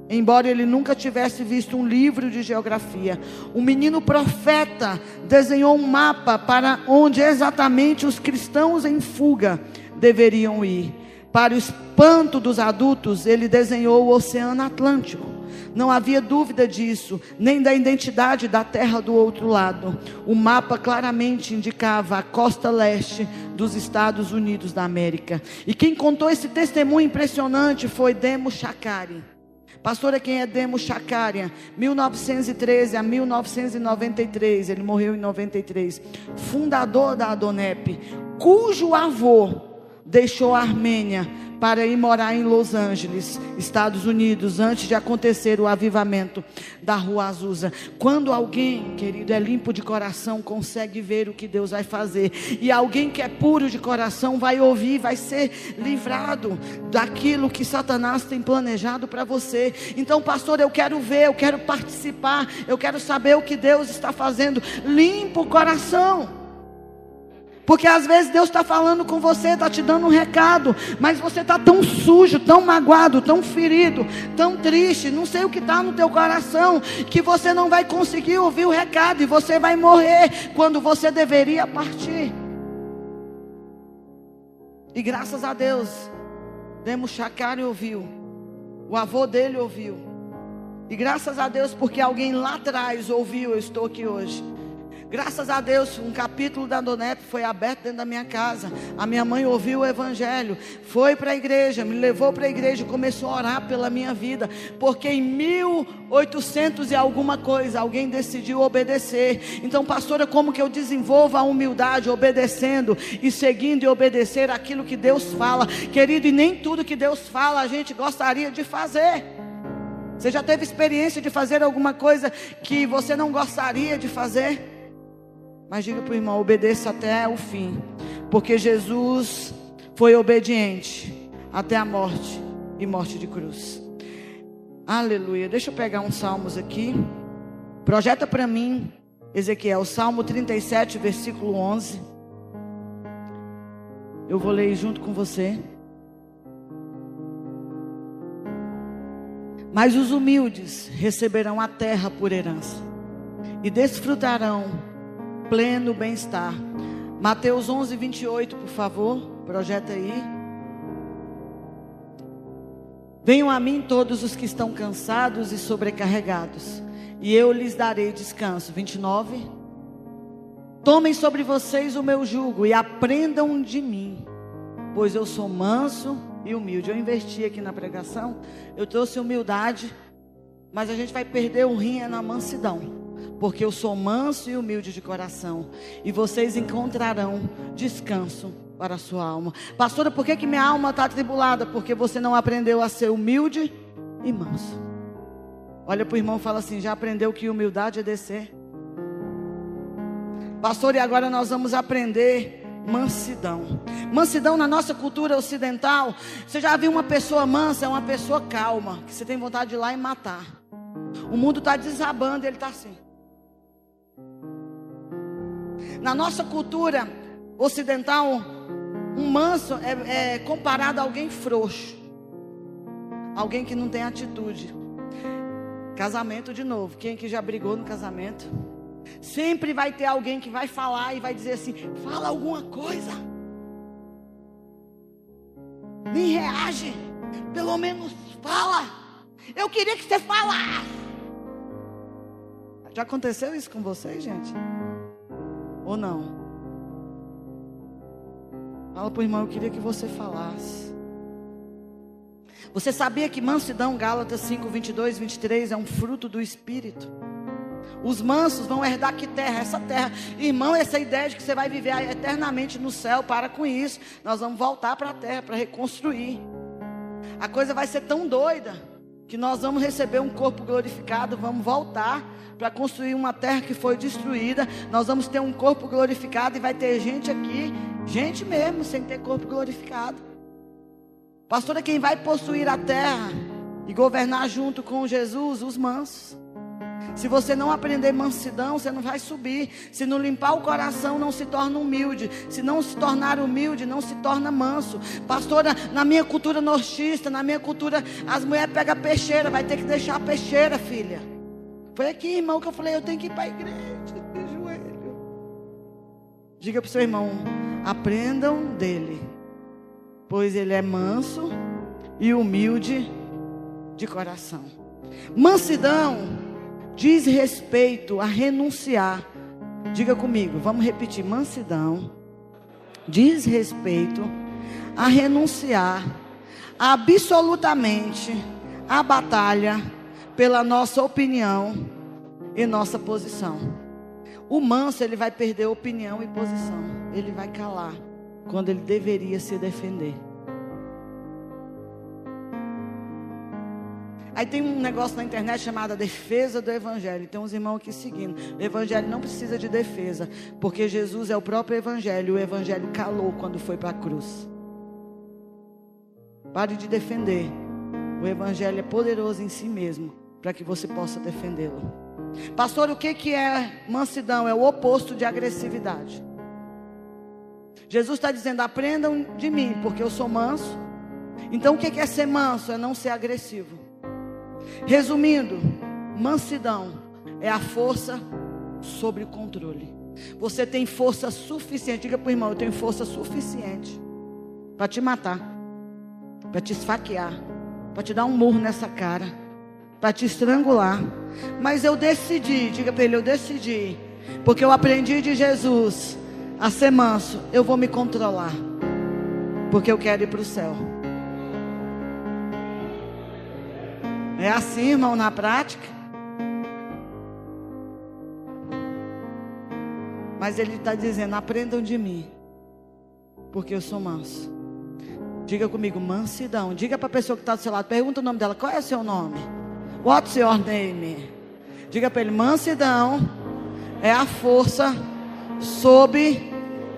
Embora ele nunca tivesse visto um livro de geografia, o menino profeta desenhou um mapa para onde exatamente os cristãos em fuga deveriam ir. Para o espanto dos adultos, ele desenhou o Oceano Atlântico. Não havia dúvida disso, nem da identidade da terra do outro lado. O mapa claramente indicava a costa leste dos Estados Unidos da América. E quem contou esse testemunho impressionante foi Demo Chakari. Pastora, quem é Demo Chakarian, 1913 a 1993, ele morreu em 93. Fundador da Adonep, cujo avô deixou a Armênia para ir morar em Los Angeles, Estados Unidos, antes de acontecer o avivamento da Rua Azusa. Quando alguém, querido, é limpo de coração, consegue ver o que Deus vai fazer, e alguém que é puro de coração vai ouvir, vai ser livrado daquilo que Satanás tem planejado para você. Então, pastor, eu quero ver, eu quero participar, eu quero saber o que Deus está fazendo. Limpa o coração. Porque às vezes Deus está falando com você, está te dando um recado, mas você está tão sujo, tão magoado, tão ferido, tão triste, não sei o que está no teu coração, que você não vai conseguir ouvir o recado e você vai morrer quando você deveria partir. E graças a Deus, Demos Chacari ouviu, o avô dele ouviu. E graças a Deus, porque alguém lá atrás ouviu, eu estou aqui hoje. Graças a Deus, um capítulo da Donep foi aberto dentro da minha casa. A minha mãe ouviu o evangelho, foi para a igreja, me levou para a igreja, começou a orar pela minha vida, porque em 1800 e alguma coisa alguém decidiu obedecer. Então, pastora, como que eu desenvolvo a humildade obedecendo e seguindo e obedecer aquilo que Deus fala? Querido, e nem tudo que Deus fala a gente gostaria de fazer. Você já teve experiência de fazer alguma coisa que você não gostaria de fazer? Mas diga para o irmão: obedeça até o fim, porque Jesus foi obediente até a morte e morte de cruz. Aleluia. Deixa eu pegar uns salmos aqui. Projeta para mim, Ezequiel, Salmo 37, versículo 11. Eu vou ler junto com você. Mas os humildes receberão a terra por herança e desfrutarão pleno bem-estar. Mateus 11, 28, por favor, projeta aí. Venham a mim todos os que estão cansados e sobrecarregados, e eu lhes darei descanso. 29. Tomem sobre vocês o meu jugo e aprendam de mim, pois eu sou manso e humilde. Eu investi aqui na pregação, eu trouxe humildade, mas a gente vai perder o rim é na mansidão porque eu sou manso e humilde de coração, e vocês encontrarão descanso para a sua alma. Pastora, por que, que minha alma está atribulada? Porque você não aprendeu a ser humilde e manso. Olha para o irmão e fala assim: já aprendeu que humildade é descer? Pastor, e agora nós vamos aprender mansidão. Mansidão na nossa cultura ocidental. Você já viu uma pessoa mansa? É uma pessoa calma, que você tem vontade de ir lá e matar. O mundo está desabando e ele está assim. Na nossa cultura ocidental, um manso é, é comparado a alguém frouxo, alguém que não tem atitude. Casamento de novo. Quem que já brigou no casamento? Sempre vai ter alguém que vai falar e vai dizer assim: fala alguma coisa. Nem reage. Pelo menos fala. Eu queria que você falasse. Já aconteceu isso com vocês, gente? Ou não? Fala para o irmão, eu queria que você falasse. Você sabia que mansidão, Gálatas 5, 22, 23, é um fruto do Espírito? Os mansos vão herdar que terra? Essa terra. Irmão, essa ideia de que você vai viver eternamente no céu, para com isso. Nós vamos voltar para a terra, para reconstruir. A coisa vai ser tão doida que nós vamos receber um corpo glorificado, vamos voltar para construir uma terra que foi destruída. Nós vamos ter um corpo glorificado e vai ter gente aqui, gente mesmo, sem ter corpo glorificado. Pastor é quem vai possuir a terra e governar junto com Jesus, os mansos. Se você não aprender mansidão, você não vai subir. Se não limpar o coração, não se torna humilde. Se não se tornar humilde, não se torna manso. Pastora, na minha cultura nortista, na minha cultura, as mulheres pegam peixeira, vai ter que deixar a peixeira, filha. Foi aqui, irmão, que eu falei, eu tenho que ir para a igreja, de joelho. Diga para o seu irmão, aprendam dele, pois ele é manso e humilde de coração. Mansidão diz respeito a renunciar. Diga comigo, vamos repetir: mansidão diz respeito a renunciar absolutamente à batalha pela nossa opinião e nossa posição. O manso, ele vai perder opinião e posição. Ele vai calar quando ele deveria se defender. Aí tem um negócio na internet chamado defesa do evangelho. Tem uns irmãos aqui seguindo. O evangelho não precisa de defesa, porque Jesus é o próprio evangelho. O evangelho calou quando foi para a cruz. Pare de defender. O evangelho é poderoso em si mesmo para que você possa defendê-lo. Pastor, o que que é mansidão? É o oposto de agressividade. Jesus está dizendo: aprendam de mim, porque eu sou manso. Então, o que é ser manso? É não ser agressivo. Resumindo, mansidão é a força sobre o controle. Você tem força suficiente. Diga para o irmão: eu tenho força suficiente para te matar, para te esfaquear, para te dar um murro nessa cara, para te estrangular. Mas eu decidi, diga para ele: eu decidi, porque eu aprendi de Jesus a ser manso. Eu vou me controlar, porque eu quero ir para o céu. É assim, irmão, na prática. Mas ele está dizendo: aprendam de mim, porque eu sou manso. Diga comigo, mansidão. Diga para a pessoa que está do seu lado, pergunta o nome dela: qual é o seu nome? What's your name? Diga para ele: mansidão é a força sob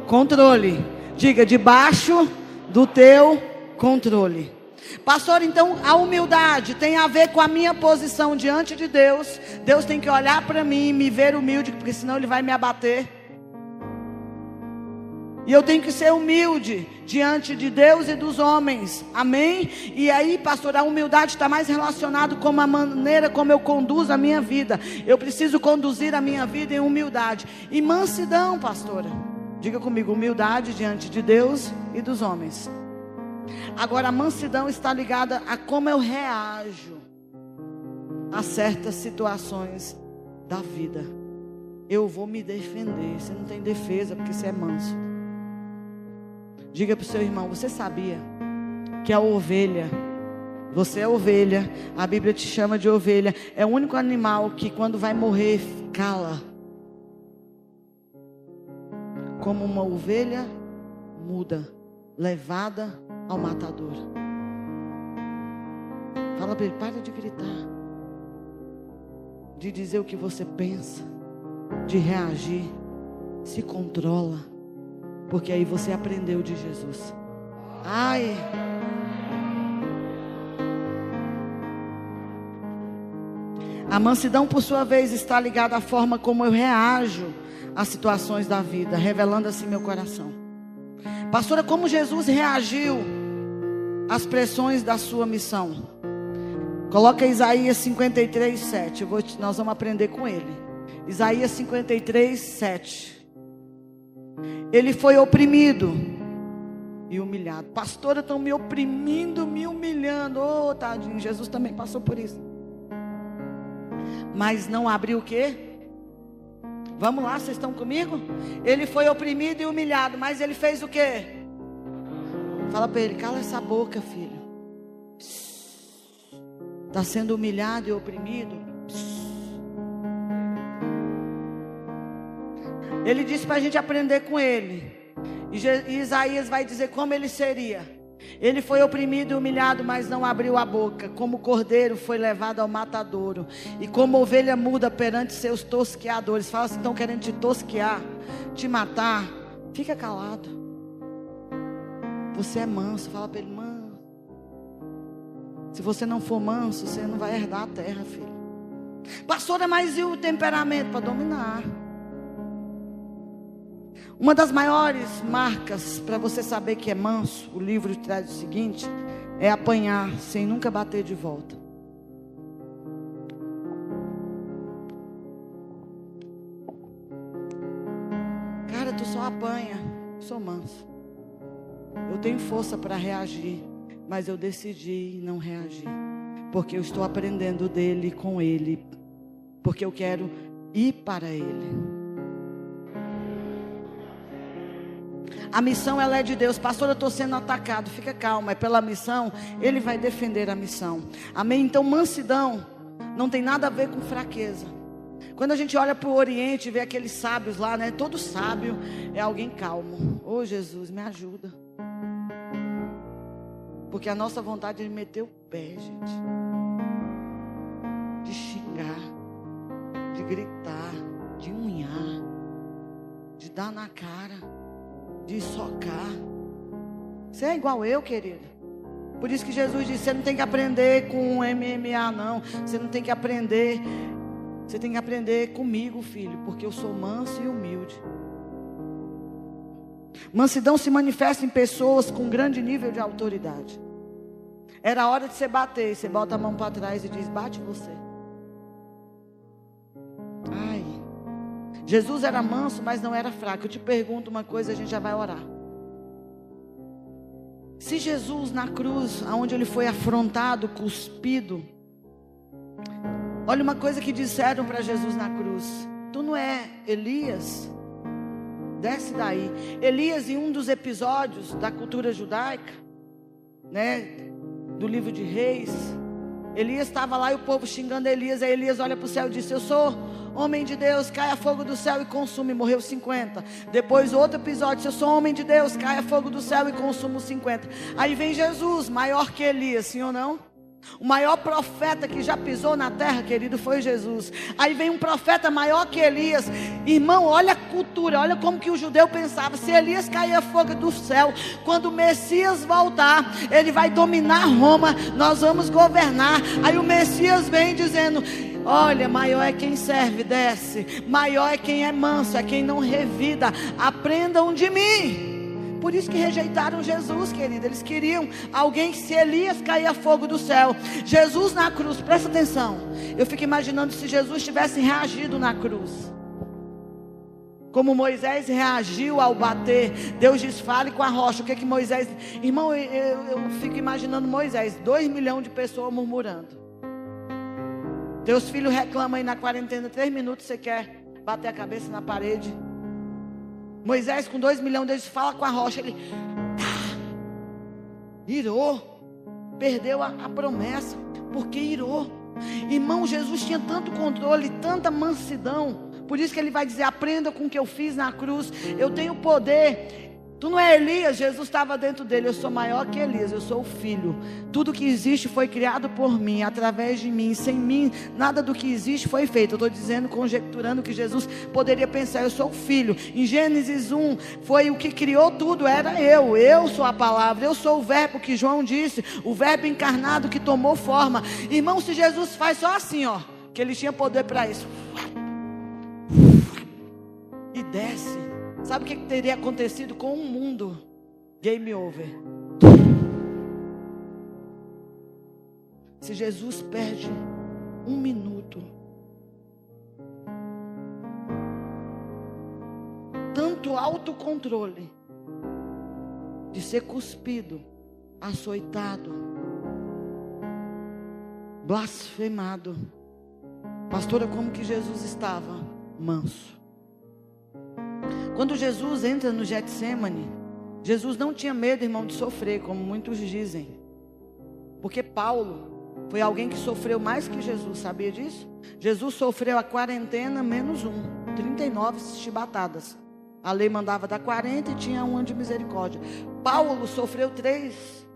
controle. Diga, debaixo do teu controle. Pastor, então a humildade tem a ver com a minha posição diante de Deus. Deus tem que olhar para mim e me ver humilde, porque senão Ele vai me abater. E eu tenho que ser humilde diante de Deus e dos homens. Amém? E aí, pastor, a humildade está mais relacionado com a maneira como eu conduzo a minha vida. Eu preciso conduzir a minha vida em humildade. E mansidão, pastora. Diga comigo, humildade diante de Deus e dos homens. Agora, a mansidão está ligada a como eu reajo a certas situações da vida. Eu vou me defender. Você não tem defesa porque você é manso. Diga para o seu irmão: Você sabia que a ovelha, você é ovelha, a Bíblia te chama de ovelha, é o único animal que quando vai morrer cala. Como uma ovelha muda, levada ao matador. Fala para ele: para de gritar, de dizer o que você pensa, de reagir. Se controla. Porque aí você aprendeu de Jesus. Ai. A mansidão, por sua vez, está ligada à forma como eu reajo às situações da vida, revelando assim meu coração. Pastora, como Jesus reagiu às pressões da sua missão? Coloca Isaías 53, 7. Vou, nós vamos aprender com ele. Isaías 53, 7. Ele foi oprimido e humilhado. Pastora, estão me oprimindo, me humilhando. Oh, tadinho, Jesus também passou por isso. Mas não abriu o quê? Vamos lá, vocês estão comigo? Ele foi oprimido e humilhado, mas ele fez o quê? Fala para ele, cala essa boca, filho. Está sendo humilhado e oprimido. Ele disse para a gente aprender com ele. E Isaías vai dizer como ele seria. Ele foi oprimido e humilhado, mas não abriu a boca. Como cordeiro foi levado ao matadouro. E como ovelha muda perante seus tosqueadores. Fala assim: estão querendo te tosquear, te matar. Fica calado. Você é manso. Fala para ele, manso. Se você não for manso, você não vai herdar a terra, filho. Pastora, mas e o temperamento? Para dominar. Uma das maiores marcas para você saber que é manso, o livro traz o seguinte: é apanhar sem nunca bater de volta. Cara, tu só apanha, sou manso. Eu tenho força para reagir, mas eu decidi não reagir, porque eu estou aprendendo dele com ele, porque eu quero ir para ele. A missão ela é de Deus. Pastor, eu estou sendo atacado. Fica calma, é pela missão. Ele vai defender a missão. Amém? Então, mansidão não tem nada a ver com fraqueza. Quando a gente olha para o Oriente e vê aqueles sábios lá, né? Todo sábio é alguém calmo. Ô oh, Jesus, me ajuda. Porque a nossa vontade é meter o pé, gente. De xingar, de gritar, de unhar, de dar na cara de socar. Você é igual eu, querido. Por isso que Jesus disse: você não tem que aprender com MMA, não. Você não tem que aprender. Você tem que aprender comigo, filho, porque eu sou manso e humilde. Mansidão se manifesta em pessoas com grande nível de autoridade. Era hora de você bater, você bota a mão para trás e diz: bate você. Ai. Jesus era manso, mas não era fraco. Eu te pergunto uma coisa, a gente já vai orar. Se Jesus na cruz, aonde ele foi afrontado, cuspido, olha uma coisa que disseram para Jesus na cruz: Tu não é Elias? Desce daí. Elias, em um dos episódios da cultura judaica, né, do livro de Reis, Elias estava lá e o povo xingando Elias. Aí Elias olha para o céu e disse: Eu sou homem de Deus, caia fogo do céu e consuma. E morreu 50. Depois, outro episódio: eu sou homem de Deus, caia fogo do céu e consuma 50. Aí vem Jesus, maior que Elias, sim ou não? O maior profeta que já pisou na terra, querido, foi Jesus. Aí vem um profeta maior que Elias. Irmão, olha a cultura, olha como que o judeu pensava. Se Elias cair fogo do céu, quando o Messias voltar, ele vai dominar Roma, nós vamos governar. Aí o Messias vem dizendo: Olha, maior é quem serve, desce. Maior é quem é manso, é quem não revida. Aprendam de mim. Por isso que rejeitaram Jesus, querido. Eles queriam alguém que se Elias caía fogo do céu. Jesus na cruz, presta atenção. Eu fico imaginando se Jesus tivesse reagido na cruz. Como Moisés reagiu ao bater. Deus diz: fale com a rocha. O que é que Moisés. Irmão, eu, eu, fico imaginando Moisés, dois milhões de pessoas murmurando. Teus filhos reclamam aí na quarentena, três minutos você quer bater a cabeça na parede. Moisés, com dois milhões deles, fala com a rocha. Ele tá, irou, perdeu a, a promessa, porque irou. Irmão, Jesus tinha tanto controle, tanta mansidão. Por isso que ele vai dizer: aprenda com o que eu fiz na cruz. Eu tenho poder. Tu não é Elias, Jesus estava dentro dele. Eu sou maior que Elias, eu sou o filho. Tudo que existe foi criado por mim, através de mim. Sem mim, nada do que existe foi feito. Eu estou dizendo, conjecturando que Jesus poderia pensar: eu sou o filho. Em Gênesis 1, foi o que criou tudo, era eu. Eu sou a palavra, eu sou o verbo que João disse, o verbo encarnado que tomou forma. Irmão, se Jesus faz só assim, ó, que ele tinha poder para isso. E desce Sabe o que teria acontecido com o mundo? Game over. Se Jesus perde um minuto, tanto autocontrole de ser cuspido, açoitado, blasfemado. Pastora, como que Jesus estava? Manso. Quando Jesus entra no Getsemane, Jesus não tinha medo, irmão, de sofrer, como muitos dizem. Porque Paulo foi alguém que sofreu mais que Jesus, sabia disso? Jesus sofreu a quarentena menos um, 39 chibatadas. A lei mandava dar 40 e tinha um ano de misericórdia. Paulo sofreu três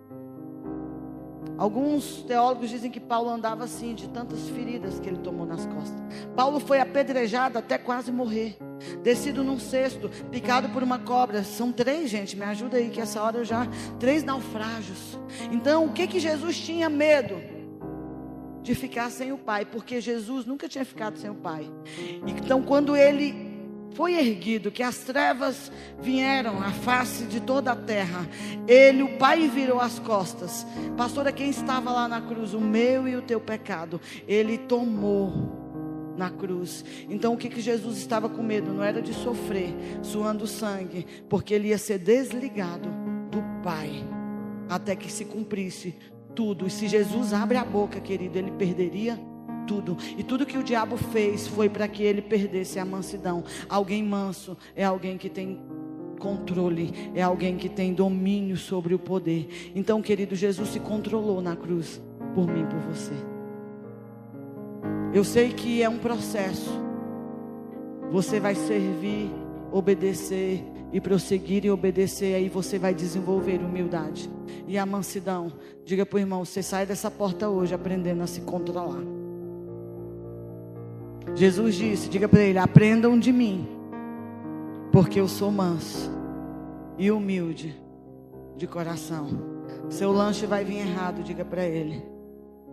Alguns teólogos dizem que Paulo andava assim, de tantas feridas que ele tomou nas costas. Paulo foi apedrejado até quase morrer. Descido num cesto, picado por uma cobra. São três, gente, me ajuda aí, que essa hora eu já. Três naufrágios. Então, o que que Jesus tinha medo? De ficar sem o Pai, porque Jesus nunca tinha ficado sem o Pai. Então, quando ele foi erguido, que as trevas vieram à face de toda a terra. Ele, o Pai, virou as costas. Pastora, quem estava lá na cruz? O meu e o teu pecado. Ele tomou na cruz. Então o que, que Jesus estava com medo? Não era de sofrer, suando sangue, porque ele ia ser desligado do Pai até que se cumprisse tudo. E se Jesus abre a boca, querido, ele perderia tudo. E tudo que o diabo fez foi para que ele perdesse a mansidão. Alguém manso é alguém que tem controle, é alguém que tem domínio sobre o poder. Então, querido, Jesus se controlou na cruz por mim, por você. Eu sei que é um processo. Você vai servir, obedecer e prosseguir e obedecer, aí você vai desenvolver humildade e a mansidão. Diga para o irmão: você sai dessa porta hoje aprendendo a se controlar. Jesus disse: diga para ele: aprendam de mim, porque eu sou manso e humilde de coração. Seu lanche vai vir errado, diga para ele.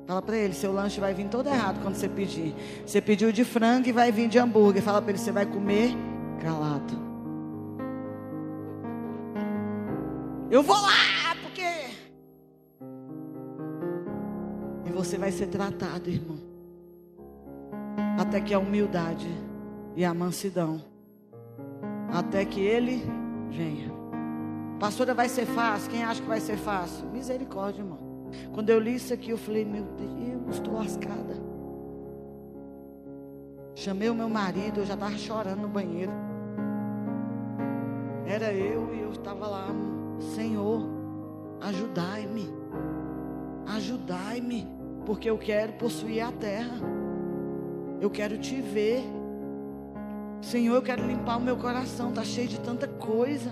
Fala para ele, seu lanche vai vir todo errado quando você pedir. Você pediu de frango e vai vir de hambúrguer. Fala para ele, você vai comer calado. Eu vou lá, porque. E você vai ser tratado, irmão. Até que a humildade e a mansidão. Até que ele venha. Pastora, vai ser fácil? Quem acha que vai ser fácil? Misericórdia, irmão. Quando eu li isso aqui, eu falei, meu Deus, estou lascada. Chamei o meu marido, eu já estava chorando no banheiro. Era eu e eu estava lá, Senhor, ajudai-me. Ajudai-me, porque eu quero possuir a terra. Eu quero te ver. Senhor, eu quero limpar o meu coração, está cheio de tanta coisa.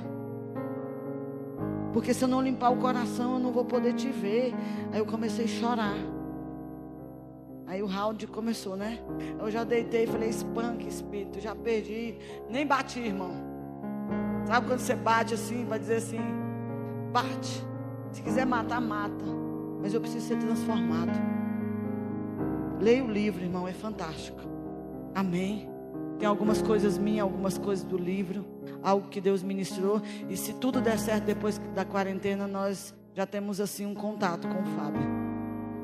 Porque se eu não limpar o coração, eu não vou poder te ver. Aí eu comecei a chorar. Aí o round começou, né? Eu já deitei e falei: espanque, espírito, já perdi. Nem bati, irmão. Sabe quando você bate assim, vai dizer assim: bate. Se quiser matar, mata. Mas eu preciso ser transformado. Leia o livro, irmão, é fantástico. Amém. Tem algumas coisas minhas, algumas coisas do livro, algo que Deus ministrou. E se tudo der certo depois da quarentena, nós já temos assim um contato com o Fábio.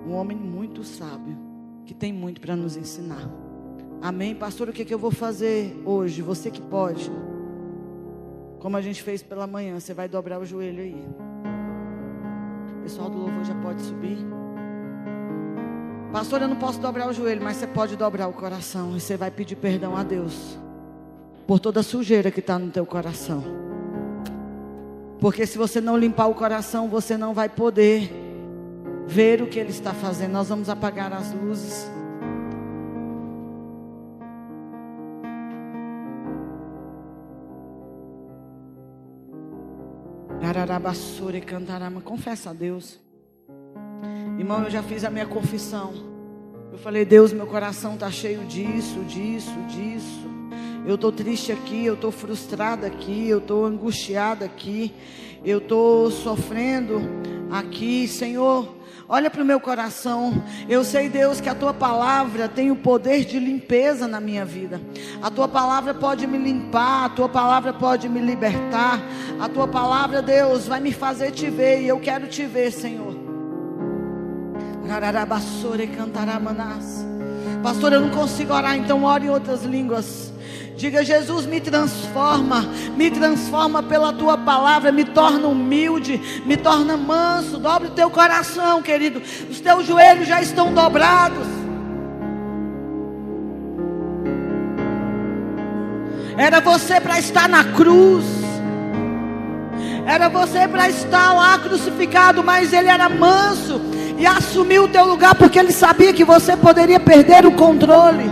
Um homem muito sábio, que tem muito para nos ensinar. Amém. Pastor, o que, que eu vou fazer hoje? Você que pode. Como a gente fez pela manhã, você vai dobrar o joelho aí. O pessoal do louvor já pode subir. Pastor, eu não posso dobrar o joelho, mas você pode dobrar o coração e você vai pedir perdão a Deus por toda a sujeira que está no teu coração. Porque se você não limpar o coração, você não vai poder ver o que Ele está fazendo. Nós vamos apagar as luzes. Ararabassura e cantarama. Confessa a Deus. Irmão, eu já fiz a minha confissão. Eu falei, Deus, meu coração está cheio disso, disso, disso. Eu estou triste aqui, eu estou frustrada aqui, eu estou angustiada aqui, eu estou sofrendo aqui, Senhor. Olha para o meu coração. Eu sei, Deus, que a tua palavra tem o poder de limpeza na minha vida. A tua palavra pode me limpar, a tua palavra pode me libertar. A tua palavra, Deus, vai me fazer te ver e eu quero te ver, Senhor. Pastor, eu não consigo orar, então ore em outras línguas. Diga, Jesus, me transforma, me transforma pela tua palavra, me torna humilde, me torna manso. Dobre o teu coração, querido. Os teus joelhos já estão dobrados. Era você para estar na cruz. Era você para estar lá crucificado, mas ele era manso e assumiu o teu lugar porque ele sabia que você poderia perder o controle.